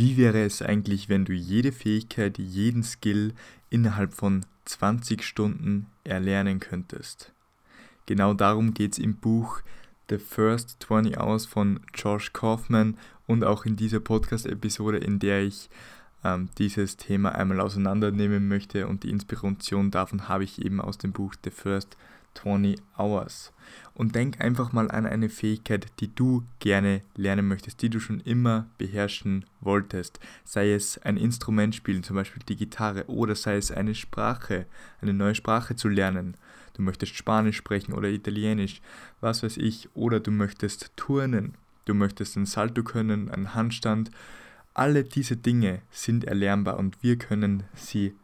Wie wäre es eigentlich, wenn du jede Fähigkeit, jeden Skill innerhalb von 20 Stunden erlernen könntest? Genau darum geht es im Buch The First 20 Hours von Josh Kaufman und auch in dieser Podcast-Episode, in der ich ähm, dieses Thema einmal auseinandernehmen möchte und die Inspiration davon habe ich eben aus dem Buch The First 20 Hours. Und denk einfach mal an eine Fähigkeit, die du gerne lernen möchtest, die du schon immer beherrschen wolltest. Sei es ein Instrument spielen, zum Beispiel die Gitarre, oder sei es eine Sprache, eine neue Sprache zu lernen. Du möchtest Spanisch sprechen oder Italienisch, was weiß ich, oder du möchtest turnen, du möchtest einen Salto können, einen Handstand. Alle diese Dinge sind erlernbar und wir können sie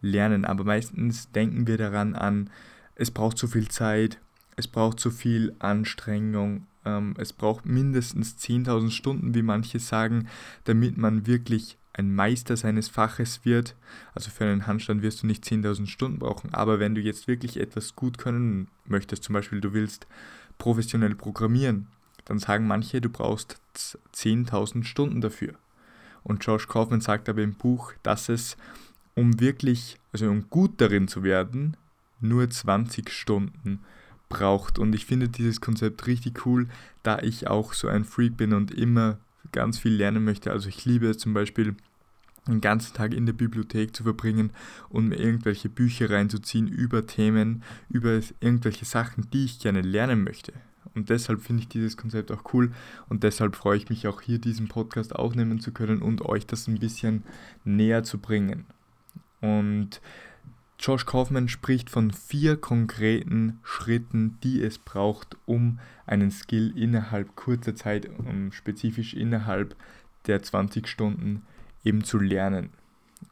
lernen, aber meistens denken wir daran an, es braucht zu viel Zeit, es braucht zu viel Anstrengung, ähm, es braucht mindestens 10.000 Stunden, wie manche sagen, damit man wirklich ein Meister seines Faches wird. Also für einen Handstand wirst du nicht 10.000 Stunden brauchen, aber wenn du jetzt wirklich etwas gut können möchtest, zum Beispiel du willst professionell programmieren, dann sagen manche, du brauchst 10.000 Stunden dafür. Und Josh Kaufman sagt aber im Buch, dass es, um wirklich, also um gut darin zu werden, nur 20 Stunden braucht. Und ich finde dieses Konzept richtig cool, da ich auch so ein Freak bin und immer ganz viel lernen möchte. Also ich liebe es zum Beispiel, den ganzen Tag in der Bibliothek zu verbringen und mir irgendwelche Bücher reinzuziehen über Themen, über irgendwelche Sachen, die ich gerne lernen möchte. Und deshalb finde ich dieses Konzept auch cool und deshalb freue ich mich auch hier diesen Podcast aufnehmen zu können und euch das ein bisschen näher zu bringen. Und Josh Kaufman spricht von vier konkreten Schritten, die es braucht, um einen Skill innerhalb kurzer Zeit, um spezifisch innerhalb der 20 Stunden eben zu lernen.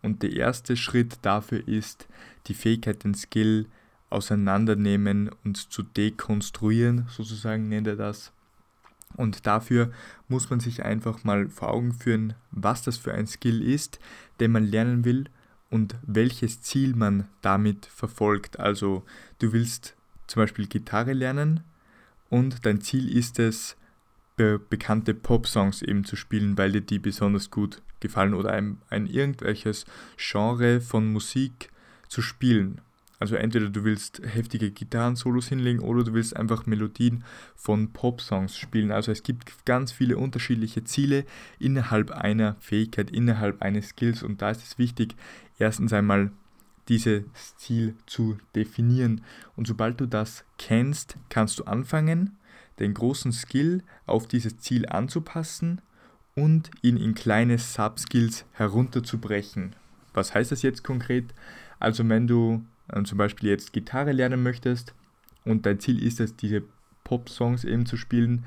Und der erste Schritt dafür ist, die Fähigkeit, den Skill auseinandernehmen und zu dekonstruieren, sozusagen nennt er das. Und dafür muss man sich einfach mal vor Augen führen, was das für ein Skill ist, den man lernen will und welches Ziel man damit verfolgt. Also du willst zum Beispiel Gitarre lernen und dein Ziel ist es, be bekannte Pop-Songs eben zu spielen, weil dir die besonders gut gefallen oder ein, ein irgendwelches Genre von Musik zu spielen. Also entweder du willst heftige Gitarren-Solos hinlegen oder du willst einfach Melodien von Pop-Songs spielen. Also es gibt ganz viele unterschiedliche Ziele innerhalb einer Fähigkeit, innerhalb eines Skills und da ist es wichtig, erstens einmal dieses Ziel zu definieren. Und sobald du das kennst, kannst du anfangen, den großen Skill auf dieses Ziel anzupassen und ihn in kleine Subskills herunterzubrechen. Was heißt das jetzt konkret? Also wenn du ähm, zum Beispiel jetzt Gitarre lernen möchtest und dein Ziel ist es, diese Pop-Songs eben zu spielen,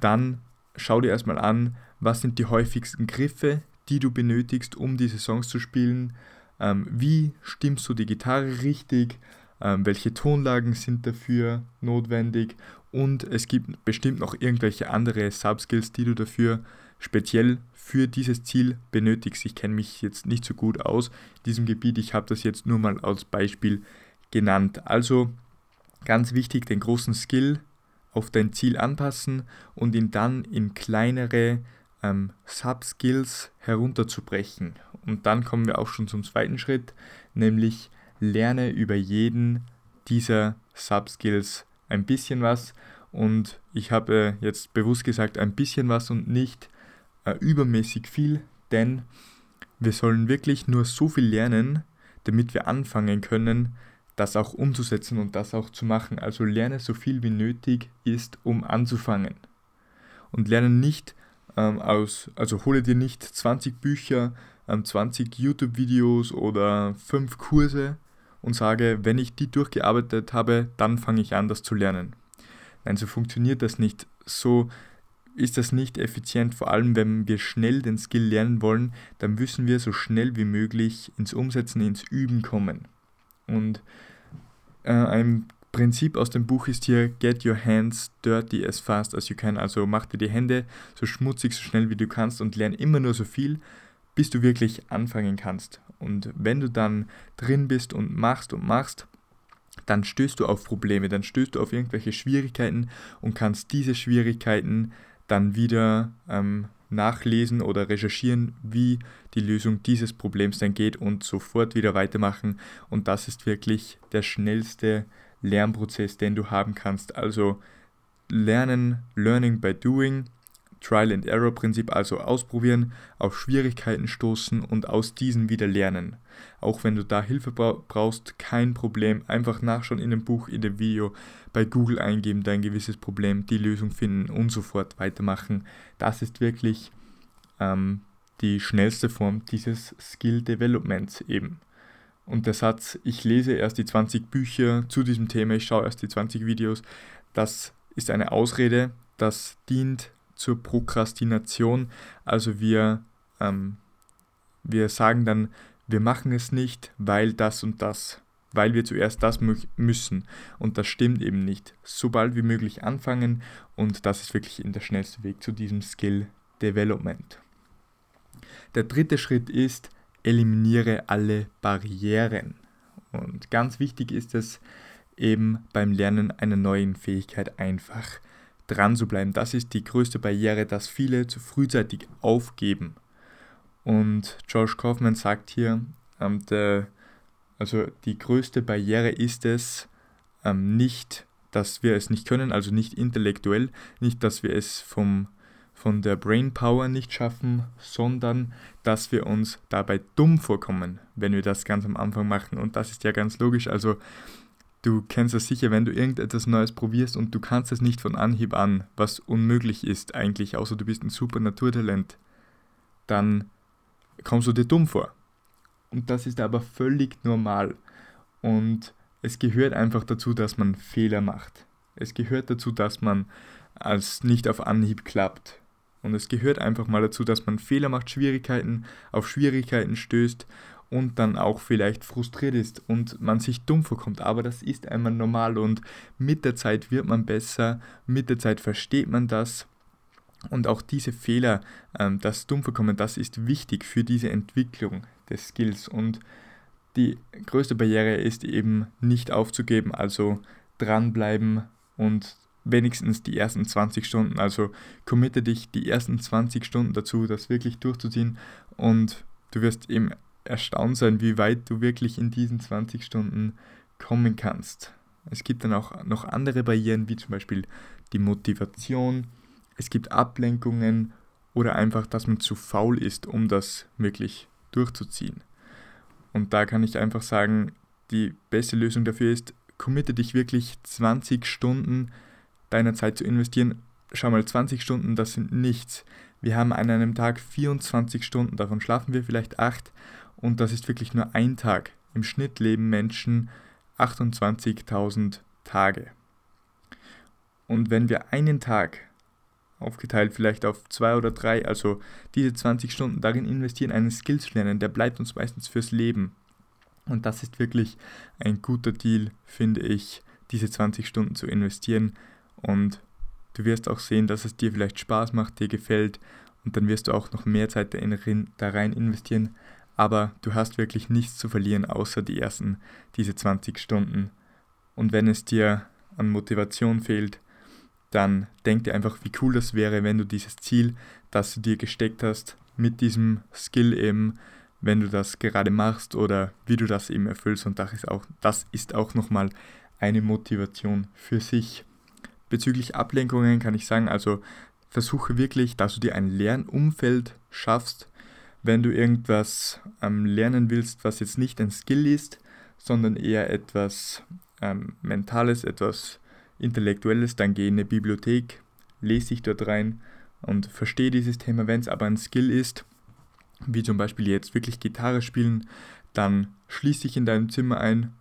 dann schau dir erstmal an, was sind die häufigsten Griffe, die du benötigst, um diese Songs zu spielen. Ähm, wie stimmst du die Gitarre richtig? Ähm, welche Tonlagen sind dafür notwendig? Und es gibt bestimmt noch irgendwelche andere Subskills, die du dafür speziell für dieses Ziel benötigst. Ich kenne mich jetzt nicht so gut aus diesem Gebiet, ich habe das jetzt nur mal als Beispiel genannt. Also ganz wichtig, den großen Skill auf dein Ziel anpassen und ihn dann in kleinere ähm, Subskills herunterzubrechen. Und dann kommen wir auch schon zum zweiten Schritt, nämlich lerne über jeden dieser Subskills ein bisschen was. Und ich habe jetzt bewusst gesagt ein bisschen was und nicht äh, übermäßig viel, denn wir sollen wirklich nur so viel lernen, damit wir anfangen können, das auch umzusetzen und das auch zu machen. Also lerne so viel wie nötig ist, um anzufangen. Und lerne nicht ähm, aus, also hole dir nicht 20 Bücher, ähm, 20 YouTube-Videos oder 5 Kurse und sage, wenn ich die durchgearbeitet habe, dann fange ich an, das zu lernen. Nein, so funktioniert das nicht. So ist das nicht effizient, vor allem wenn wir schnell den Skill lernen wollen, dann müssen wir so schnell wie möglich ins Umsetzen, ins Üben kommen. Und äh, ein Prinzip aus dem Buch ist hier, get your hands dirty as fast as you can. Also mach dir die Hände so schmutzig, so schnell wie du kannst und lerne immer nur so viel, bis du wirklich anfangen kannst. Und wenn du dann drin bist und machst und machst, dann stößt du auf Probleme, dann stößt du auf irgendwelche Schwierigkeiten und kannst diese Schwierigkeiten dann wieder ähm, nachlesen oder recherchieren, wie die Lösung dieses Problems dann geht und sofort wieder weitermachen. Und das ist wirklich der schnellste Lernprozess, den du haben kannst. Also lernen, Learning by Doing, Trial and Error Prinzip, also ausprobieren, auf Schwierigkeiten stoßen und aus diesen wieder lernen. Auch wenn du da Hilfe brauchst, kein Problem. Einfach nachschauen in dem Buch, in dem Video, bei Google eingeben, dein gewisses Problem, die Lösung finden und sofort weitermachen. Das ist wirklich ähm, die schnellste Form dieses Skill Developments eben. Und der Satz, ich lese erst die 20 Bücher zu diesem Thema, ich schaue erst die 20 Videos, das ist eine Ausrede, das dient zur Prokrastination. Also wir, ähm, wir sagen dann, wir machen es nicht, weil das und das, weil wir zuerst das müssen. Und das stimmt eben nicht. So bald wie möglich anfangen und das ist wirklich der schnellste Weg zu diesem Skill Development. Der dritte Schritt ist, eliminiere alle Barrieren. Und ganz wichtig ist es eben beim Lernen einer neuen Fähigkeit einfach dran zu bleiben. Das ist die größte Barriere, dass viele zu frühzeitig aufgeben. Und George Kaufman sagt hier, ähm, also die größte Barriere ist es ähm, nicht, dass wir es nicht können, also nicht intellektuell, nicht, dass wir es vom, von der Brainpower nicht schaffen, sondern dass wir uns dabei dumm vorkommen, wenn wir das ganz am Anfang machen. Und das ist ja ganz logisch. Also Du kennst es sicher, wenn du irgendetwas Neues probierst und du kannst es nicht von Anhieb an, was unmöglich ist eigentlich, außer du bist ein super Naturtalent, dann kommst du dir dumm vor. Und das ist aber völlig normal. Und es gehört einfach dazu, dass man Fehler macht. Es gehört dazu, dass man als nicht auf Anhieb klappt. Und es gehört einfach mal dazu, dass man Fehler macht, Schwierigkeiten auf Schwierigkeiten stößt und dann auch vielleicht frustriert ist und man sich dumm vorkommt. Aber das ist einmal normal und mit der Zeit wird man besser, mit der Zeit versteht man das. Und auch diese Fehler, ähm, das Dummvorkommen, das ist wichtig für diese Entwicklung des Skills. Und die größte Barriere ist eben nicht aufzugeben, also dranbleiben und wenigstens die ersten 20 Stunden. Also committe dich die ersten 20 Stunden dazu, das wirklich durchzuziehen und du wirst eben erstaunt sein, wie weit du wirklich in diesen 20 Stunden kommen kannst. Es gibt dann auch noch andere Barrieren, wie zum Beispiel die Motivation, es gibt Ablenkungen oder einfach, dass man zu faul ist, um das wirklich durchzuziehen. Und da kann ich einfach sagen, die beste Lösung dafür ist, committe dich wirklich 20 Stunden deiner Zeit zu investieren. Schau mal, 20 Stunden, das sind nichts. Wir haben an einem Tag 24 Stunden, davon schlafen wir vielleicht 8 und das ist wirklich nur ein Tag. Im Schnitt leben Menschen 28.000 Tage. Und wenn wir einen Tag aufgeteilt vielleicht auf zwei oder drei, also diese 20 Stunden darin investieren, einen Skill zu lernen, der bleibt uns meistens fürs Leben. Und das ist wirklich ein guter Deal, finde ich, diese 20 Stunden zu investieren. Und du wirst auch sehen, dass es dir vielleicht Spaß macht, dir gefällt. Und dann wirst du auch noch mehr Zeit da rein investieren, aber du hast wirklich nichts zu verlieren, außer die ersten, diese 20 Stunden. Und wenn es dir an Motivation fehlt, dann denk dir einfach, wie cool das wäre, wenn du dieses Ziel, das du dir gesteckt hast, mit diesem Skill eben, wenn du das gerade machst oder wie du das eben erfüllst. Und das ist auch, das ist auch nochmal eine Motivation für sich. Bezüglich Ablenkungen kann ich sagen, also versuche wirklich, dass du dir ein Lernumfeld schaffst, wenn du irgendwas ähm, lernen willst, was jetzt nicht ein Skill ist, sondern eher etwas ähm, Mentales, etwas Intellektuelles, dann geh in eine Bibliothek, lese dich dort rein und verstehe dieses Thema. Wenn es aber ein Skill ist, wie zum Beispiel jetzt wirklich Gitarre spielen, dann schließ dich in deinem Zimmer ein,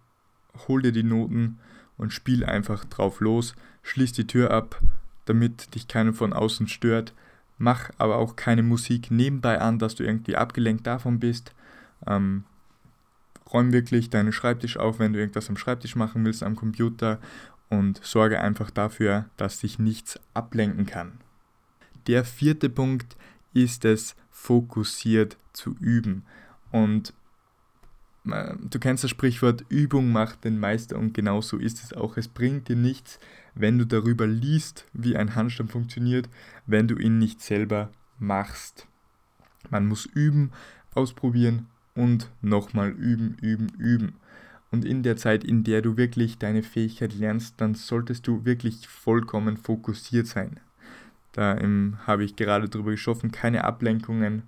hol dir die Noten und spiel einfach drauf los, schließ die Tür ab, damit dich keiner von außen stört Mach aber auch keine Musik nebenbei an, dass du irgendwie abgelenkt davon bist. Ähm, räum wirklich deinen Schreibtisch auf, wenn du irgendwas am Schreibtisch machen willst, am Computer und sorge einfach dafür, dass dich nichts ablenken kann. Der vierte Punkt ist es, fokussiert zu üben. Und du kennst das Sprichwort, Übung macht den Meister und genau so ist es auch. Es bringt dir nichts, wenn du darüber liest, wie ein Handstand funktioniert, wenn du ihn nicht selber machst. Man muss üben, ausprobieren und nochmal üben, üben, üben. Und in der Zeit, in der du wirklich deine Fähigkeit lernst, dann solltest du wirklich vollkommen fokussiert sein. Da habe ich gerade drüber geschaffen, keine Ablenkungen,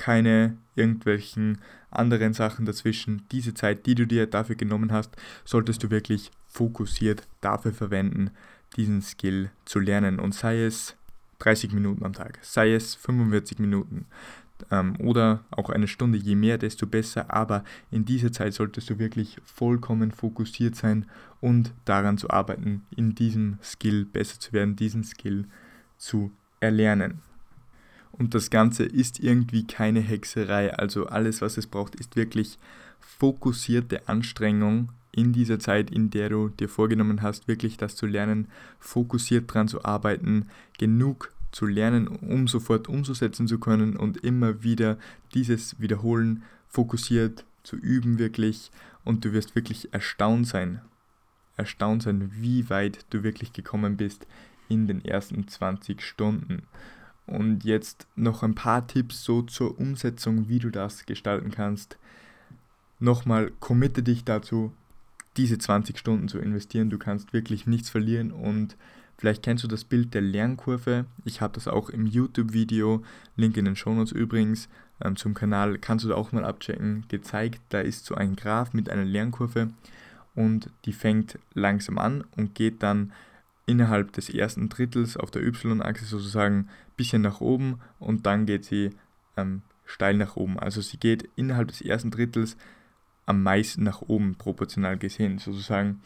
keine irgendwelchen anderen Sachen dazwischen. Diese Zeit, die du dir dafür genommen hast, solltest du wirklich fokussiert dafür verwenden, diesen Skill zu lernen. Und sei es 30 Minuten am Tag, sei es 45 Minuten ähm, oder auch eine Stunde, je mehr, desto besser. Aber in dieser Zeit solltest du wirklich vollkommen fokussiert sein und daran zu arbeiten, in diesem Skill besser zu werden, diesen Skill zu erlernen. Und das Ganze ist irgendwie keine Hexerei. Also alles, was es braucht, ist wirklich fokussierte Anstrengung in dieser Zeit, in der du dir vorgenommen hast, wirklich das zu lernen, fokussiert dran zu arbeiten, genug zu lernen, um sofort umzusetzen zu können und immer wieder dieses wiederholen, fokussiert zu üben wirklich und du wirst wirklich erstaunt sein, erstaunt sein, wie weit du wirklich gekommen bist in den ersten 20 Stunden. Und jetzt noch ein paar Tipps so zur Umsetzung, wie du das gestalten kannst. Nochmal, committe dich dazu, diese 20 Stunden zu investieren. Du kannst wirklich nichts verlieren und vielleicht kennst du das Bild der Lernkurve. Ich habe das auch im YouTube-Video, Link in den Shownotes übrigens, ähm, zum Kanal, kannst du da auch mal abchecken, gezeigt. Da ist so ein Graph mit einer Lernkurve und die fängt langsam an und geht dann innerhalb des ersten Drittels auf der Y-Achse sozusagen bisschen nach oben und dann geht sie ähm, steil nach oben. Also sie geht innerhalb des ersten Drittels am meisten nach oben proportional gesehen sozusagen.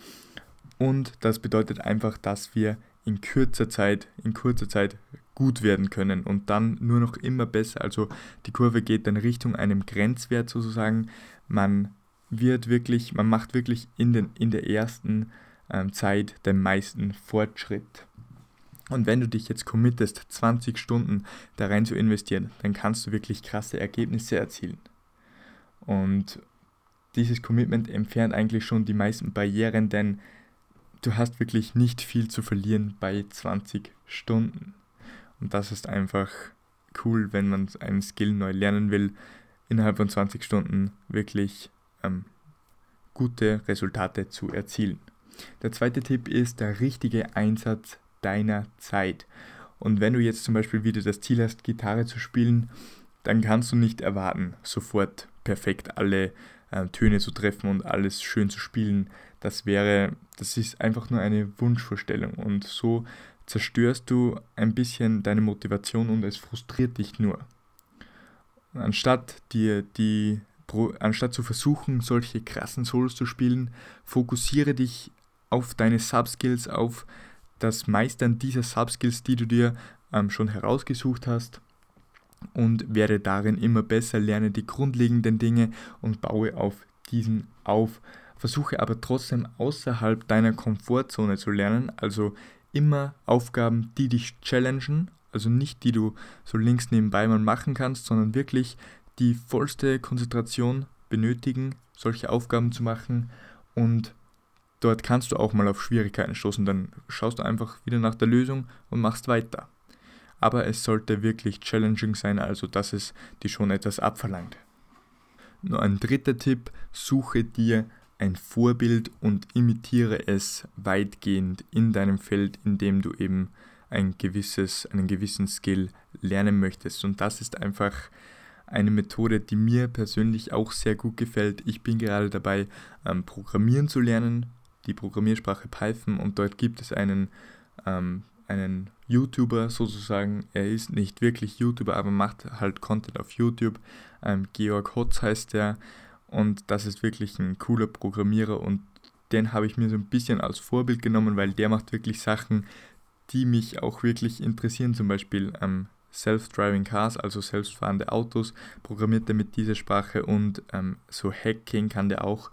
Und das bedeutet einfach, dass wir in kürzer Zeit, in kurzer Zeit gut werden können und dann nur noch immer besser. Also die Kurve geht dann Richtung einem Grenzwert sozusagen. Man wird wirklich, man macht wirklich in, den, in der ersten ähm, Zeit den meisten Fortschritt. Und wenn du dich jetzt committest, 20 Stunden da rein zu investieren, dann kannst du wirklich krasse Ergebnisse erzielen. Und dieses Commitment entfernt eigentlich schon die meisten Barrieren, denn du hast wirklich nicht viel zu verlieren bei 20 Stunden. Und das ist einfach cool, wenn man einen Skill neu lernen will, innerhalb von 20 Stunden wirklich ähm, gute Resultate zu erzielen. Der zweite Tipp ist der richtige Einsatz deiner Zeit. Und wenn du jetzt zum Beispiel wieder das Ziel hast, Gitarre zu spielen, dann kannst du nicht erwarten, sofort perfekt alle äh, Töne zu treffen und alles schön zu spielen. Das wäre, das ist einfach nur eine Wunschvorstellung und so zerstörst du ein bisschen deine Motivation und es frustriert dich nur. Anstatt dir die anstatt zu versuchen, solche krassen Solos zu spielen, fokussiere dich auf deine Subskills, auf das Meistern dieser Subskills, die du dir ähm, schon herausgesucht hast und werde darin immer besser, lerne die grundlegenden Dinge und baue auf diesen auf. Versuche aber trotzdem außerhalb deiner Komfortzone zu lernen, also immer Aufgaben, die dich challengen, also nicht die du so links nebenbei mal machen kannst, sondern wirklich die vollste Konzentration benötigen, solche Aufgaben zu machen und Dort kannst du auch mal auf Schwierigkeiten stoßen, dann schaust du einfach wieder nach der Lösung und machst weiter. Aber es sollte wirklich challenging sein, also dass es dir schon etwas abverlangt. Nur ein dritter Tipp, suche dir ein Vorbild und imitiere es weitgehend in deinem Feld, in dem du eben ein gewisses, einen gewissen Skill lernen möchtest. Und das ist einfach eine Methode, die mir persönlich auch sehr gut gefällt. Ich bin gerade dabei, ähm, Programmieren zu lernen die Programmiersprache Python und dort gibt es einen, ähm, einen YouTuber sozusagen. Er ist nicht wirklich YouTuber, aber macht halt Content auf YouTube. Ähm, Georg Hotz heißt der und das ist wirklich ein cooler Programmierer und den habe ich mir so ein bisschen als Vorbild genommen, weil der macht wirklich Sachen, die mich auch wirklich interessieren, zum Beispiel ähm, Self-Driving Cars, also selbstfahrende Autos, programmiert er mit dieser Sprache und ähm, so Hacking kann der auch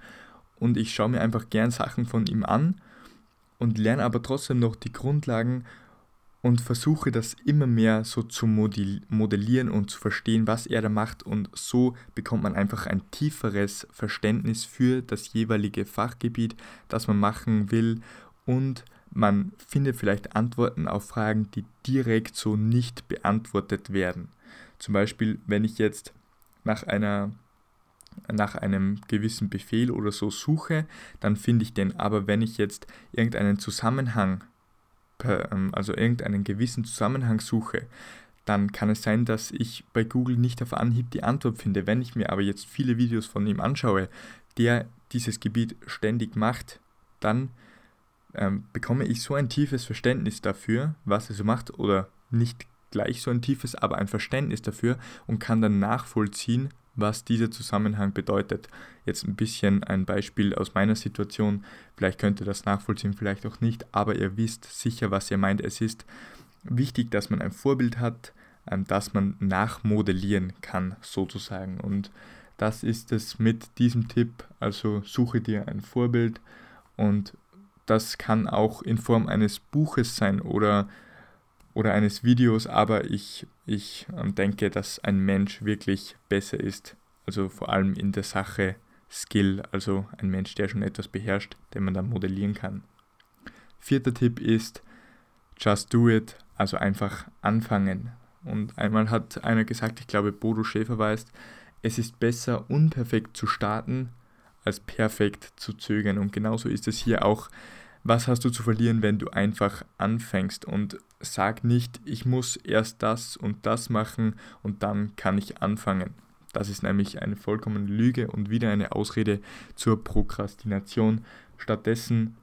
und ich schaue mir einfach gern Sachen von ihm an und lerne aber trotzdem noch die Grundlagen und versuche das immer mehr so zu modellieren und zu verstehen, was er da macht und so bekommt man einfach ein tieferes Verständnis für das jeweilige Fachgebiet, das man machen will und man findet vielleicht Antworten auf Fragen, die direkt so nicht beantwortet werden. Zum Beispiel, wenn ich jetzt nach einer nach einem gewissen Befehl oder so suche, dann finde ich den. Aber wenn ich jetzt irgendeinen Zusammenhang, ähm, also irgendeinen gewissen Zusammenhang suche, dann kann es sein, dass ich bei Google nicht auf Anhieb die Antwort finde. Wenn ich mir aber jetzt viele Videos von ihm anschaue, der dieses Gebiet ständig macht, dann ähm, bekomme ich so ein tiefes Verständnis dafür, was er so macht, oder nicht gleich so ein tiefes, aber ein Verständnis dafür und kann dann nachvollziehen, was dieser Zusammenhang bedeutet. Jetzt ein bisschen ein Beispiel aus meiner Situation. Vielleicht könnt ihr das nachvollziehen, vielleicht auch nicht, aber ihr wisst sicher, was ihr meint. Es ist wichtig, dass man ein Vorbild hat, ähm, das man nachmodellieren kann, sozusagen. Und das ist es mit diesem Tipp. Also suche dir ein Vorbild und das kann auch in Form eines Buches sein oder, oder eines Videos, aber ich, ich ähm, denke, dass ein Mensch wirklich besser ist. Also vor allem in der Sache Skill, also ein Mensch, der schon etwas beherrscht, den man dann modellieren kann. Vierter Tipp ist, just do it, also einfach anfangen. Und einmal hat einer gesagt, ich glaube Bodo Schäfer weiß, es ist besser unperfekt zu starten, als perfekt zu zögern. Und genauso ist es hier auch was hast du zu verlieren, wenn du einfach anfängst und sag nicht, ich muss erst das und das machen und dann kann ich anfangen. Das ist nämlich eine vollkommene Lüge und wieder eine Ausrede zur Prokrastination. Stattdessen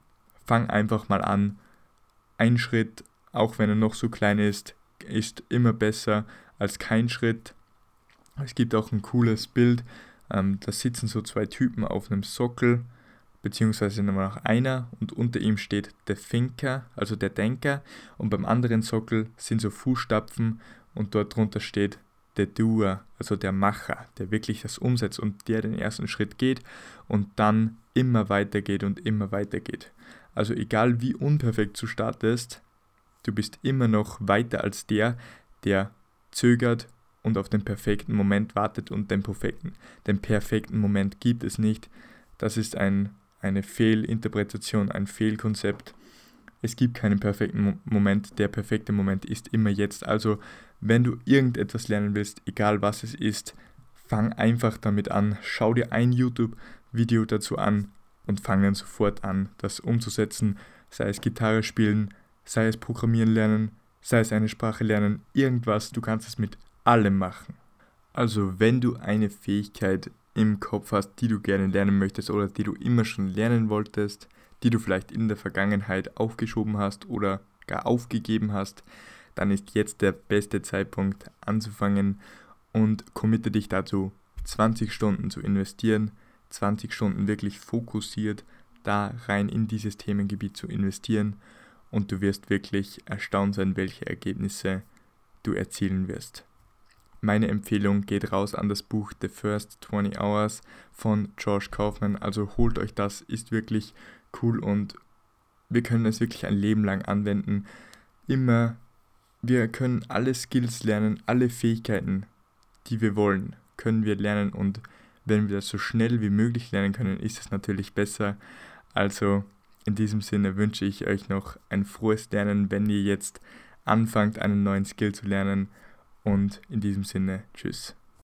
fang einfach mal an. Ein Schritt, auch wenn er noch so klein ist, ist immer besser als kein Schritt. Es gibt auch ein cooles Bild. Ähm, da sitzen so zwei Typen auf einem Sockel beziehungsweise nur noch einer und unter ihm steht der Thinker, also der Denker und beim anderen Sockel sind so Fußstapfen und dort drunter steht der Doer, also der Macher, der wirklich das umsetzt und der den ersten Schritt geht und dann immer weitergeht und immer weitergeht. Also egal wie unperfekt du startest, du bist immer noch weiter als der, der zögert und auf den perfekten Moment wartet und den perfekten, den perfekten Moment gibt es nicht. Das ist ein eine Fehlinterpretation, ein Fehlkonzept. Es gibt keinen perfekten Moment, der perfekte Moment ist immer jetzt. Also wenn du irgendetwas lernen willst, egal was es ist, fang einfach damit an, schau dir ein YouTube-Video dazu an und fang dann sofort an, das umzusetzen, sei es Gitarre spielen, sei es Programmieren lernen, sei es eine Sprache lernen, irgendwas, du kannst es mit allem machen. Also wenn du eine Fähigkeit im Kopf hast, die du gerne lernen möchtest oder die du immer schon lernen wolltest, die du vielleicht in der Vergangenheit aufgeschoben hast oder gar aufgegeben hast, dann ist jetzt der beste Zeitpunkt anzufangen und committe dich dazu, 20 Stunden zu investieren, 20 Stunden wirklich fokussiert da rein in dieses Themengebiet zu investieren und du wirst wirklich erstaunt sein, welche Ergebnisse du erzielen wirst. Meine Empfehlung geht raus an das Buch The First 20 Hours von George Kaufman. Also holt euch das, ist wirklich cool und wir können es wirklich ein Leben lang anwenden. Immer, wir können alle Skills lernen, alle Fähigkeiten, die wir wollen, können wir lernen und wenn wir das so schnell wie möglich lernen können, ist es natürlich besser. Also in diesem Sinne wünsche ich euch noch ein frohes Lernen, wenn ihr jetzt anfangt, einen neuen Skill zu lernen und in diesem Sinne, tschüss.